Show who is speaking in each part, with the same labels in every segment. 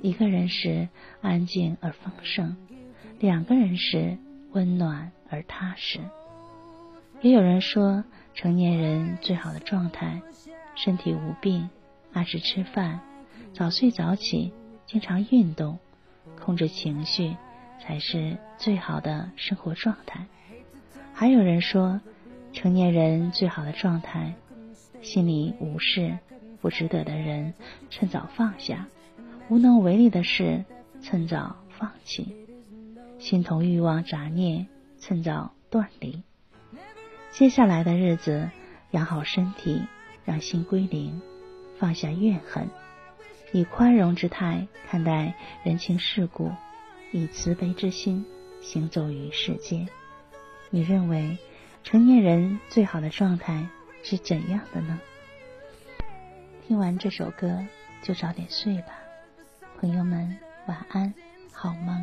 Speaker 1: 一个人时安静而丰盛，两个人时温暖而踏实。也有人说，成年人最好的状态，身体无病，按时吃饭，早睡早起，经常运动，控制情绪，才是最好的生活状态。还有人说，成年人最好的状态，心里无事，不值得的人，趁早放下。无能为力的事，趁早放弃；心头欲望杂念，趁早断离。接下来的日子，养好身体，让心归零，放下怨恨，以宽容之态看待人情世故，以慈悲之心行走于世间。你认为成年人最好的状态是怎样的呢？听完这首歌，就早点睡吧。朋友们，晚安，好梦。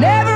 Speaker 2: Never